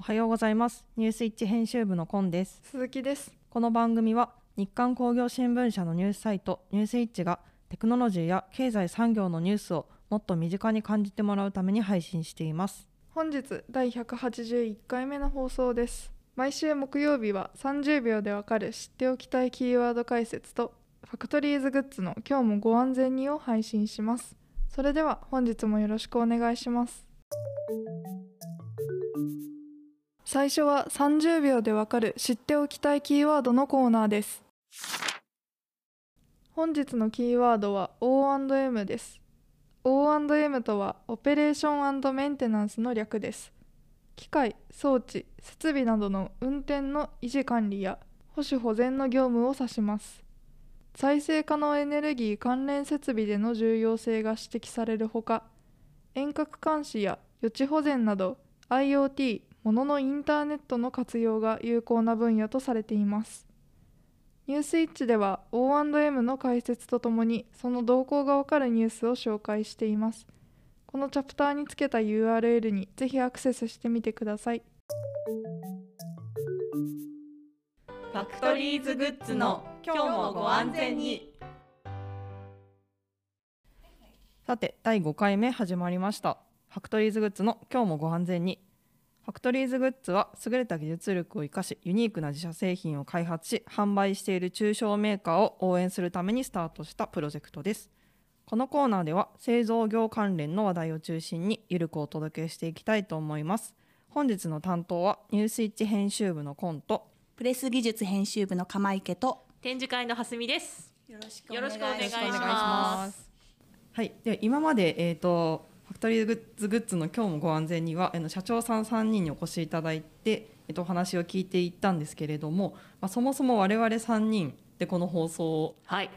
おはようございます。ニュースイッチ編集部のコンです。鈴木です。この番組は日刊工業新聞社のニュースサイトニュースイッチがテクノロジーや経済産業のニュースをもっと身近に感じてもらうために配信しています。本日第181回目の放送です。毎週木曜日は30秒でわかる知っておきたいキーワード解説とファクトリーズグッズの今日もご安全にを配信します。それでは本日もよろしくお願いします最初は30秒でわかる知っておきたいキーワードのコーナーです。本日のキーワードは O&M です。O&M とはオペレーションメンテナンスの略です。機械装置設備などの運転の維持管理や保守保全の業務を指します。再生可能エネルギー関連設備での重要性が指摘されるほか遠隔監視や予知保全など IoT もののインターネットの活用が有効な分野とされています。ニュースイッチでは O&M の解説とともにその動向がわかるニュースを紹介しています。このチャプターにつけた URL にぜひアクセスしてみてください。ファクトリーズグッズの今日もご安全に。さて第5回目始まりました。ファクトリーズグッズの今日もご安全にファクトリーズグッズは優れた技術力を生かしユニークな自社製品を開発し販売している中小メーカーを応援するためにスタートしたプロジェクトです。このコーナーでは製造業関連の話題を中心にゆるくお届けしていきたいと思います。本日の担当はニュースイッチ編集部のコント。プレス技術編集部の釜池と展示会の蓮見です。よろしくお願いします。よろしくお願いします。はい。では今までえっ、とファクトリーグッズグッズの今日もご安全にはあの社長さん3人にお越しいただいて、えっと、お話を聞いていったんですけれども、まあ、そもそも我々3人でこの放送を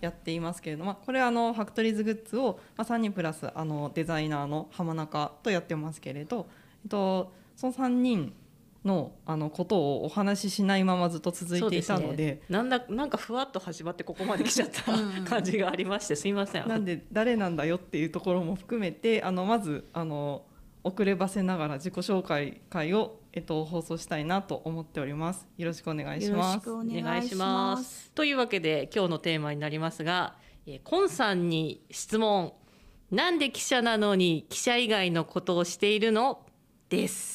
やっていますけれども、はい、これはあのファクトリーズグッズを、まあ、3人プラスあのデザイナーの浜中とやってますけれど、えっと、その3人のあのことをお話ししないままずっと続いていたので、ね、なんだなんかふわっと始まってここまで来ちゃった感じがありましてすいません。なんで誰なんだよっていうところも含めてあのまずあの遅ればせながら自己紹介会を、えっと、放送したいなと思っております。よろしくお願いします。お願いします。というわけで今日のテーマになりますが、えコンさんに質問。なんで記者なのに記者以外のことをしているの？です。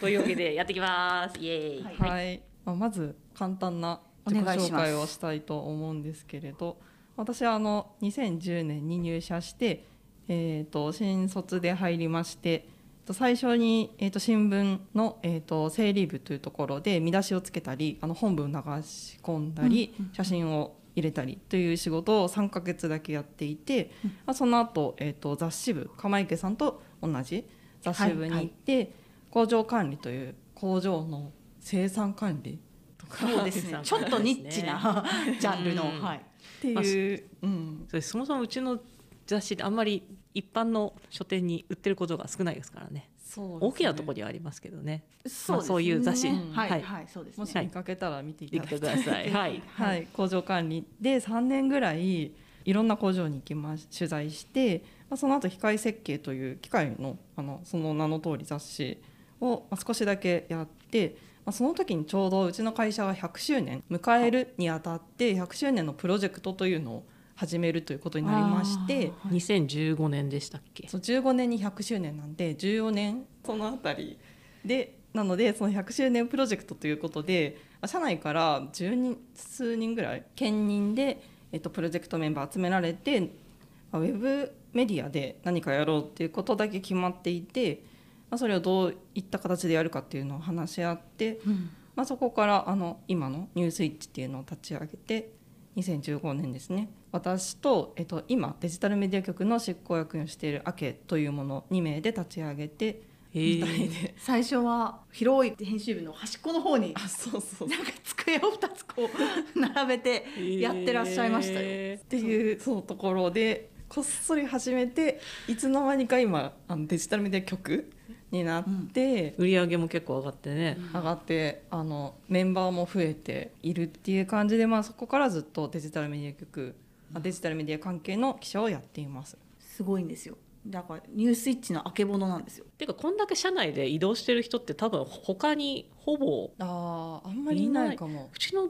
というわけでやっていきます。イエーイ。はい。はい、まあ、まず簡単な自己紹介をしたいと思うんですけれど、私はあの2010年に入社して、えっ、ー、と新卒で入りまして。最初に、えー、と新聞の、えー、と整理部というところで見出しをつけたりあの本文を流し込んだり、写真を入れたりという仕事を3か月だけやっていて、まあ、その後、えー、と雑誌部釜池さんと同じ雑誌部に行って、はいはい工場管理という工場の生産管理とか。そうですね。ちょっとニッチなジャンルの、はい、っていう、うん、そもそもうちの雑誌であんまり一般の書店に売ってることが少ないですからね。そう、ね、大きなところにはありますけどね。そう、ね。まあ、そういう雑誌、うん、はい、はい、そうです、ね、もし見かけたら見ていたださい。はい、はい、工場管理。で3年ぐらいいろんな工場に行きま取材して、まあ、その後機械設計という機械のあのその名の通り雑誌を少しだけやって、まあ、その時にちょうどうちの会社が100周年迎えるにあたって100周年のプロジェクトというのを始めるということになりまして2015年でしたっけ？そう15年に100周年なんで14年そのあたりでなのでその100周年プロジェクトということで社内から10人数人ぐらい兼任で、えっと、プロジェクトメンバー集められてウェブメディアで何かやろうっていうことだけ決まっていてまあ、それをどういった形でやるかっていうのを話し合って、うん、まあ、そこからあの今のニュースイッチっていうのを立ち上げて2015年ですね。私と、えっと、今デジタルメディア局の執行役員をしているアケというもの2名で立ち上げて2人で。最初は広い編集部の端っこの方にあそうそう。なんか机を2つこう並べてやってらっしゃいましたよ。っていうそうところでこっそり始めていつの間にか今あのデジタルメディア局になって、うん、売り上げも結構上がってね、上がってあのメンバーも増えているっていう感じで、まあ、そこからずっとデジタルメディア局デジタルメディア関係の記者をやっています。すごいんですよ。だからニュースイッチのあけぼのなんですよ。ていうかこんだけ社内で移動してる人って多分他にほぼあーあんまりいないかも。うちの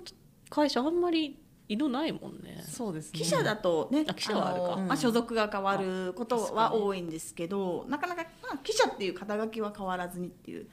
会社あんまり移動ないもんね。そうですね記者だとね、あ記者はあるかのうんまあ所属が変わることはに多いんですけど、なかなかまあ記者っていう肩書きは変わらずにっていう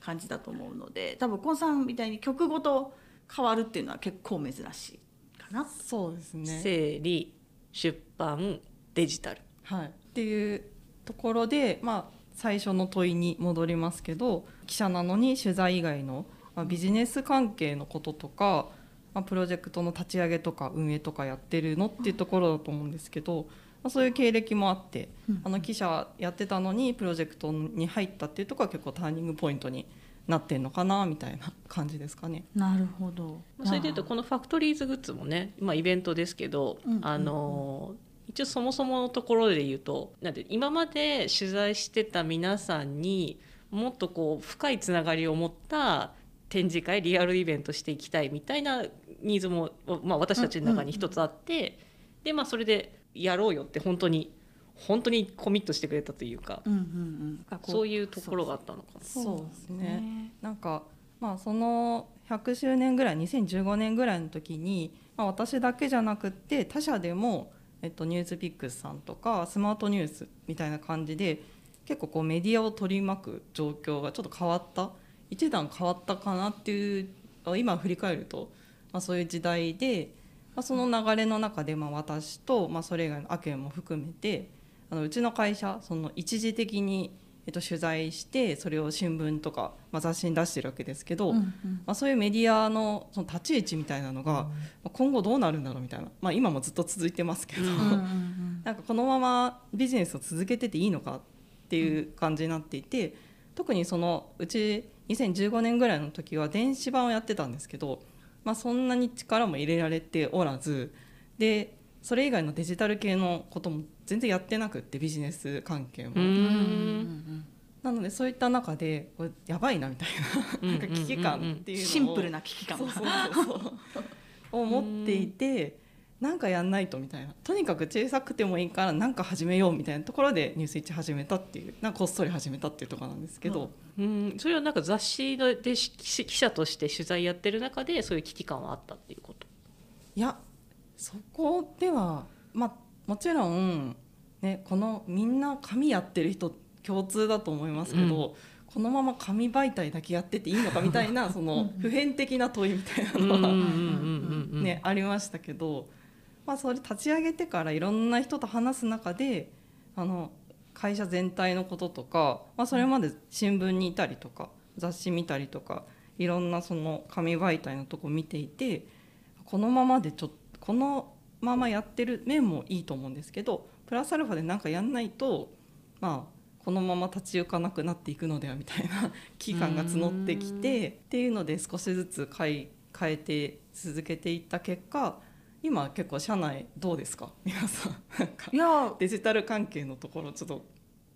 感じだと思うので、多分コンさんみたいに曲ごと変わるっていうのは結構珍しいかな。そうですね整理出版デジタル。はい、っていうところで、まあ、最初の問いに戻りますけど記者なのに取材以外の、まあ、ビジネス関係のこととか、まあ、プロジェクトの立ち上げとか運営とかやってるのっていうところだと思うんですけど、まあ、そういう経歴もあってうんあの記者やってたのにプロジェクトに入ったっていうところは結構ターニングポイントになってんのかなみたいな感じですかね。なるほど。それでいうとこのファクトリーズグッズもね、まあ、イベントですけど、うんうんうんあの一応そもそものところで言うとなんて今まで取材してた皆さんにもっとこう深いつながりを持った展示会リアルイベントしていきたいみたいなニーズも、まあ、私たちの中に一つあって、でまあそれでやろうよって本当に本当にコミットしてくれたというか、うんうんうん。そういうところがあったのかな。そうですね。なんかまあその100周年ぐらい2015年ぐらいの時に、まあ、私だけじゃなくって他社でも、えっと、ニュースピックスさんとかスマートニュースみたいな感じで結構こうメディアを取り巻く状況がちょっと変わった一段変わったかなっていう今振り返ると、まあ、そういう時代で、まあ、その流れの中でまあ私と、まあ、それ以外のアケンも含めてあのうちの会社その一時的に、えっと、取材してそれを新聞とか、まあ、雑誌に出してるわけですけど、うんうん。まあ、そういうメディアのその立ち位置みたいなのが、まあ今後どうなるんだろうみたいな、まあ、今もずっと続いてますけど、うんうんうん。なんかこのままビジネスを続けてていいのかっていう感じになっていて特にそのうち2015年ぐらいの時は電子版をやってたんですけど、まあ、そんなに力も入れられておらずでそれ以外のデジタル系のことも全然やってなくってビジネス関係も。なのでそういった中でこれやばいなみたいななんか危機感っていうのを。シンプルな危機感。を持 っていてなんかやんないとみたいな。とにかく小さくてもいいからなんか始めようみたいなところでニュースイッチ始めたっていう。なんかこっそり始めたっていうところなんですけど、うん、それはなんか雑誌のでし記者として取材やってる中でそういう危機感はあったっていうこと？いやそこではまあもちろんねこのみんな紙やってる人共通だと思いますけど、このまま紙媒体だけやってていいのかみたいなその普遍的な問いみたいなのは、ね、ありましたけど、まあ、それ立ち上げてからいろんな人と話す中であの会社全体のこととか、まあ、それまで新聞にいたりとか雑誌見たりとかいろんなその紙媒体のとこ見ていてこのままでちょっとこのままやってる面もいいと思うんですけどプラスアルファで何かやんないとまあこのまま立ち行かなくなっていくのではみたいな 危機感が募ってきてっていうので少しずつ変え変えて続けていった結果今結構社内どうですか？皆さんいやデジタル関係のところちょっと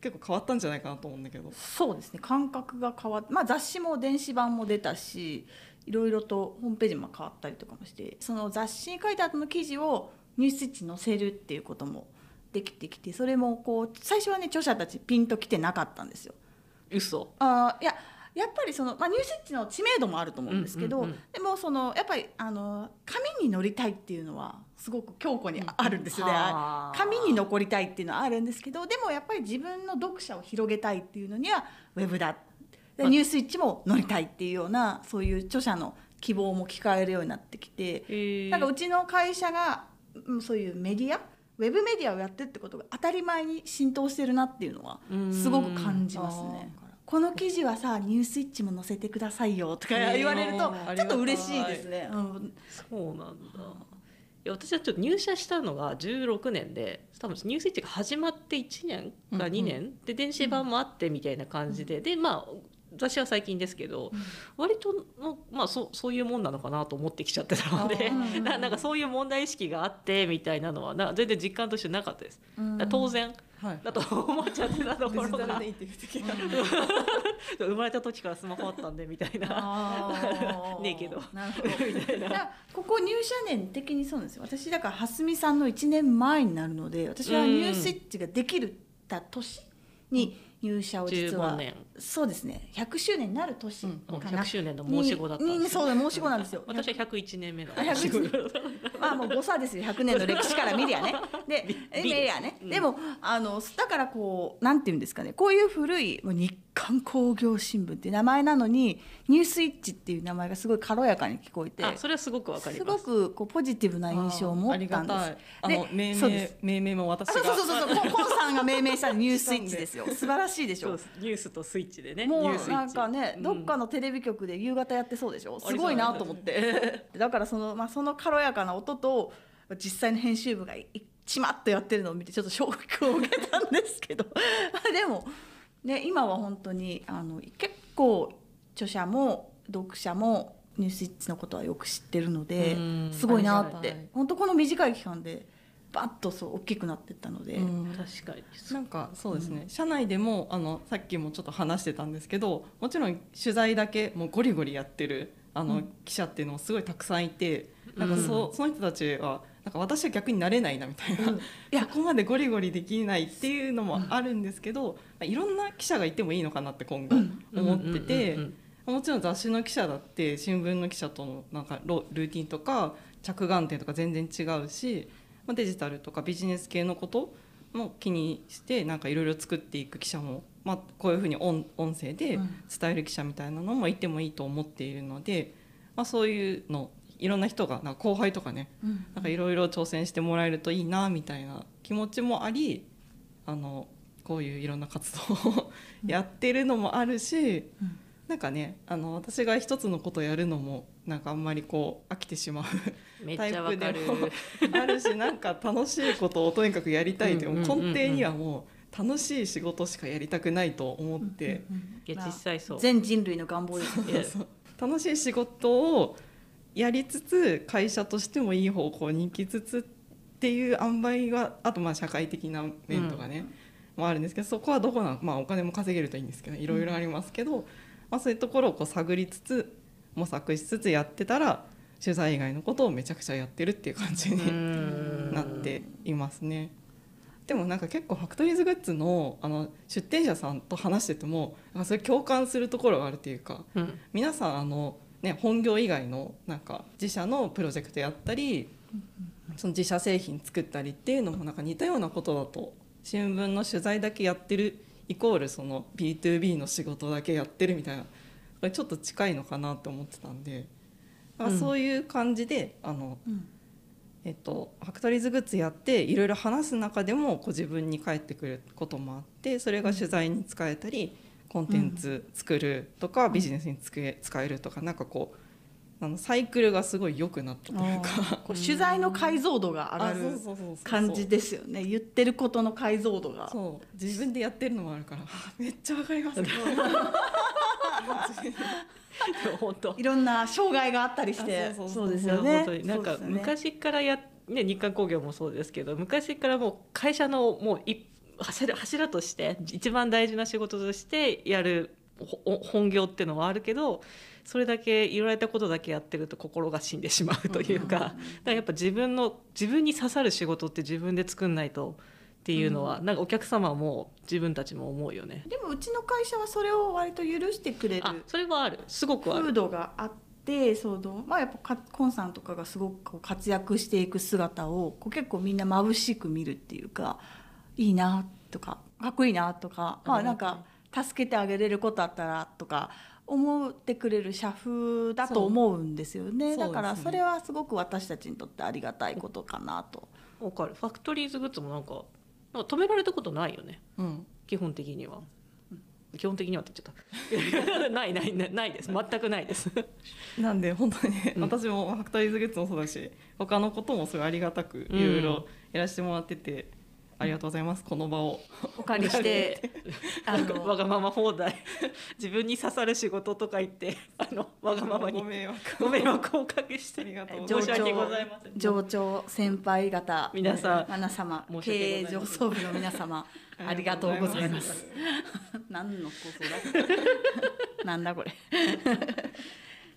結構変わったんじゃないかなと思うんだけど。そうですね感覚が変わって、まあ、雑誌も電子版も出たしいろいろとホームページも変わったりとかもしてその雑誌に書いた後の記事をニュースイッチに載せるっていうこともできてきてそれもこう最初はね著者たちピンときてなかったんですよ。嘘。あーいややっぱりその、まあ、ニュースイッチの知名度もあると思うんですけど、うんうんうん。でもそのやっぱりあの紙に載りたいっていうのはすごく強固にあるんですよね。はあ。紙に残りたいっていうのはあるんですけどでもやっぱり自分の読者を広げたいっていうのにはウェブだ。でまあ。ニュースイッチも載りたいっていうようなそういう著者の希望も聞かれるようになってきてなんかうちの会社がうんそういうメディアウェブメディアをやってってことが当たり前に浸透してるなっていうのはすごく感じますね。この記事はさニュースイッチも載せてくださいよとか言われるとうんちょっと嬉しいですね。うん。そうなんだ。いや私はちょっと入社したのが16年で多分ニュースイッチが始まって1年か2年、で電子版もあってみたいな感じで、でまあ雑誌は最近ですけど、割との、まあ、そうそういうもんなのかなと思ってきちゃってたのであー。ななんかそういう問題意識があってみたいなのはな全然実感としてなかったです。当然。はいだと思っちゃってたところが。デジタルネイティブ的な生まれた時からスマホあったんでみたいな。ねえけど。なるほど。みたいな。ここ入社年的にそうなんですよ私だから蓮見さんの1年前になるので私はニュースイッチができるた年に入社を実は。15年そうですね。100周年になる年かな、100周年の申し子だったんですそうだ申し子なんですよ。私は101年目のあ101まあもう誤差ですよ。100年の歴史から見りゃね。で び見りゃね、うん。でもあのだからこうなんていうんですかね。こういう古い日刊工業新聞っていう名前なのにニュースイッチっていう名前がすごい軽やかに聞こえてあそれはすごくわかりす。ごますくこうポジティブな印象を持ったんです。あので命名命名も私あがそうそうそうそう。コンさんが命名したニュースイッチですよ。素晴らしいでしょそうニュースとスイッチでねもうなんかね、うん。どっかのテレビ局で夕方やってそうでしょ？すごいなと思って。だからその,、まあ、その軽やかな音と実際の編集部が一まっとやってるのを見てちょっと衝撃を受けたんですけど。ま あでも、ね、今は本当にあの結構著者も読者もニュースイッチのことはよく知ってるのでうん。すごいなって。本当この短い期間でバッとそう大きくなっていったので。うん確かに。なんかそうですね、社内でもあのさっきもちょっと話してたんですけどもちろん取材だけもうゴリゴリやってるあの、うん。記者っていうのもすごいたくさんいてなんかそ,、その人たちはなんか私は逆になれないなみたいな、いやそこまでゴリゴリできないっていうのもあるんですけど、いろんな記者がいてもいいのかなって今後思ってて。うんうんうんもちろん雑誌の記者だって新聞の記者とのなんかロルーティンとか着眼点とか全然違うし、まあ、デジタルとかビジネス系のことも気にしてなんかいろいろ作っていく記者も、まあ、こういうふうに音音声でうん。伝える記者みたいなのもいてもいいと思っているので、まあ、そういうのいろんな人がなんか後輩とかねうん。なんかいろいろ挑戦してもらえるといいなみたいな気持ちもありあのこういういろんな活動を やってるのもあるし、うんなんかねあの私が一つのことをやるのもなんかあんまりこう飽きてしまうタイプでもあるしなんか楽しいことをとにかくやりたいといううんうんうんうん。根底にはもう楽しい仕事しかやりたくないと思って。いや実際そう。全人類の願望です 楽しい仕事をやりつつ会社としてもいい方向に行きつつっていう塩梅があとまあ社会的な面とかね、もあるんですけどそこはどこなのまあお金も稼げるといいんですけどいろいろありますけど、まあ、そういうところをこう探りつつ模索しつつやってたら取材以外のことをめちゃくちゃやってるっていう感じにうん。なっていますね。でもなんか結構ファクトリーズグッズのあの出店者さんと話しててもそれ共感するところがあるというかうん。皆さんあの、ね、本業以外のなんか自社のプロジェクトやったりその自社製品作ったりっていうのもなんか似たようなことだと新聞の取材だけやってるイコールその B2B の仕事だけやってるみたいなこれちょっと近いのかなと思ってたんで、まあうんそういう感じであの、うん。えっと、ファクトリーズグッズやっていろいろ話す中でもこう自分に返ってくることもあってそれが取材に使えたりコンテンツ作るとか、ビジネスに使え使えるとかなんかこうあのサイクルがすごい良くなったというか。こう取材の解像度が上がる感じですよね。言ってることの解像度が。そう。自分でやってるのもあるから。あめっちゃわかります。本当。いろんな障害があったりして。あそうですよね。本当に。なんか昔からやね日韓工業もそうですけど昔からもう会社のもうい柱柱として一番大事な仕事としてやるほ本業っていうのはあるけどそれだけ言われたことだけやってると心が死んでしまうというか,、だからやっぱ自分の自分に刺さる仕事って自分で作んないとっていうのは、なんかお客様も自分たちも思うよね。でもうちの会社はそれを割と許してくれる。あそれはある。すごくあ風る。土があってそのまあやっぱかコンさんとかがすごく活躍していく姿をこう結構みんな眩しく見るっていうかいいなとかかっこいいなとかまあなんか助けてあげれることあったらとか思ってくれる社風だと思うんですよね。そうだからそれはすごく私たちにとってありがたいことかなと。わかる。ファクトリーズグッズもなんかなんか止められたことないよね。うん。基本的には。基本的にはって言っちゃった。ないないないないです。全くないです。なんで本当にね、うん。私もファクトリーズグッズもそうだし他のこともすごいありがたくいろいろやらせてもらってて、ありがとうございます。この場を。お借りして あのわがまま放題。自分に刺さる仕事とか言ってあのわがままに。ご迷惑ご迷惑をおかけしてありがとうございます。申し訳ございません。上長先輩方皆さん皆様経営上層部の皆様 ありがとうございます。何のことだなんだこれ、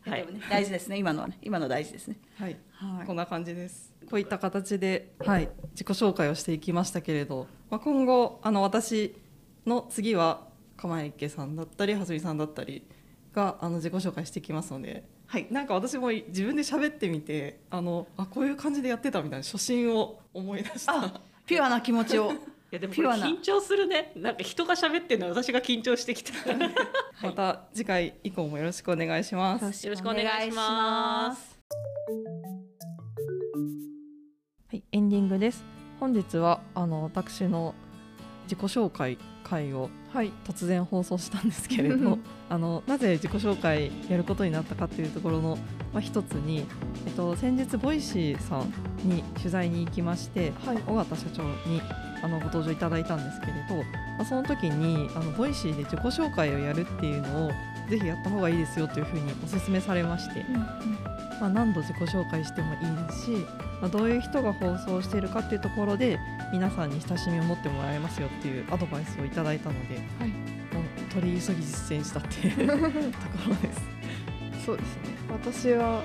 はい。ね大事ですね。今のはね。今の大事ですね。はい、はい。こんな感じです。こういった形で、はい、自己紹介をしていきましたけれど、まあ、今後あの私の次は釜池さんだったりはすみさんだったりがあの自己紹介していきますので、はい、なんか私も自分で喋ってみてあのあこういう感じでやってたみたいな初心を思い出した。あピュアな気持ちをいやでも緊張するね。なんか人が喋ってるの私が緊張してきた。また次回以降もよろしくお願いします。よろしくお願いします。はい、エンディングです。本日はあの私の自己紹介会をはい。突然放送したんですけれど あのなぜ自己紹介やることになったかというところの、まあ、一つに、えっと、先日 Voicy さんに取材に行きましてはい。尾形社長にあのご登場いただいたんですけれど、まあ、その時にあの Voicy で自己紹介をやるっていうのをぜひやった方がいいですよというふうにお勧めされまして、まあ、何度自己紹介してもいいですし、まあ、どういう人が放送しているかっていうところで皆さんに親しみを持ってもらえますよっていうアドバイスをいただいたので、はい。もう取り急ぎ実践したっていう ところです。そうですね。私は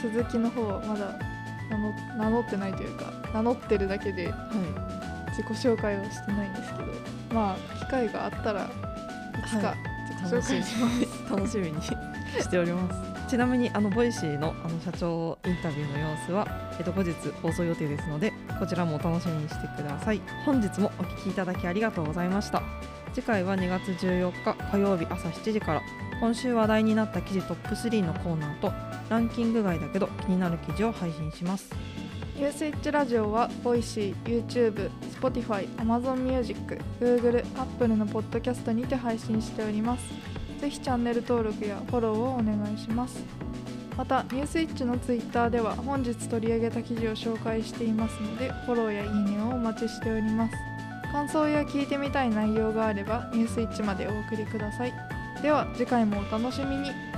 鈴木の方はまだ名乗名乗ってないというか名乗ってるだけでは自己紹介はしてないんですけどまあ機会があったらいつかはい。自己紹介します、い、楽しみにしております。ちなみにあの Voicy のあの社長インタビューの様子は、えっと、後日放送予定ですのでこちらもお楽しみにしてください。本日もお聞きいただきありがとうございました。次回は2月14日火曜日朝7時から今週話題になった記事トップ3のコーナーとランキング外だけど気になる記事を配信しますユースイッチラジオはボイシー、YouTube、Spotify、Amazon Music、Google、Apple のポッドキャストにて配信しております。ぜひチャンネル登録やフォローをお願いします。また、ニュースイッチの Twitter では本日取り上げた記事を紹介していますので、フォローやいいねをお待ちしております。感想や聞いてみたい内容があれば、ニュースイッチまでお送りください。では、次回もお楽しみに。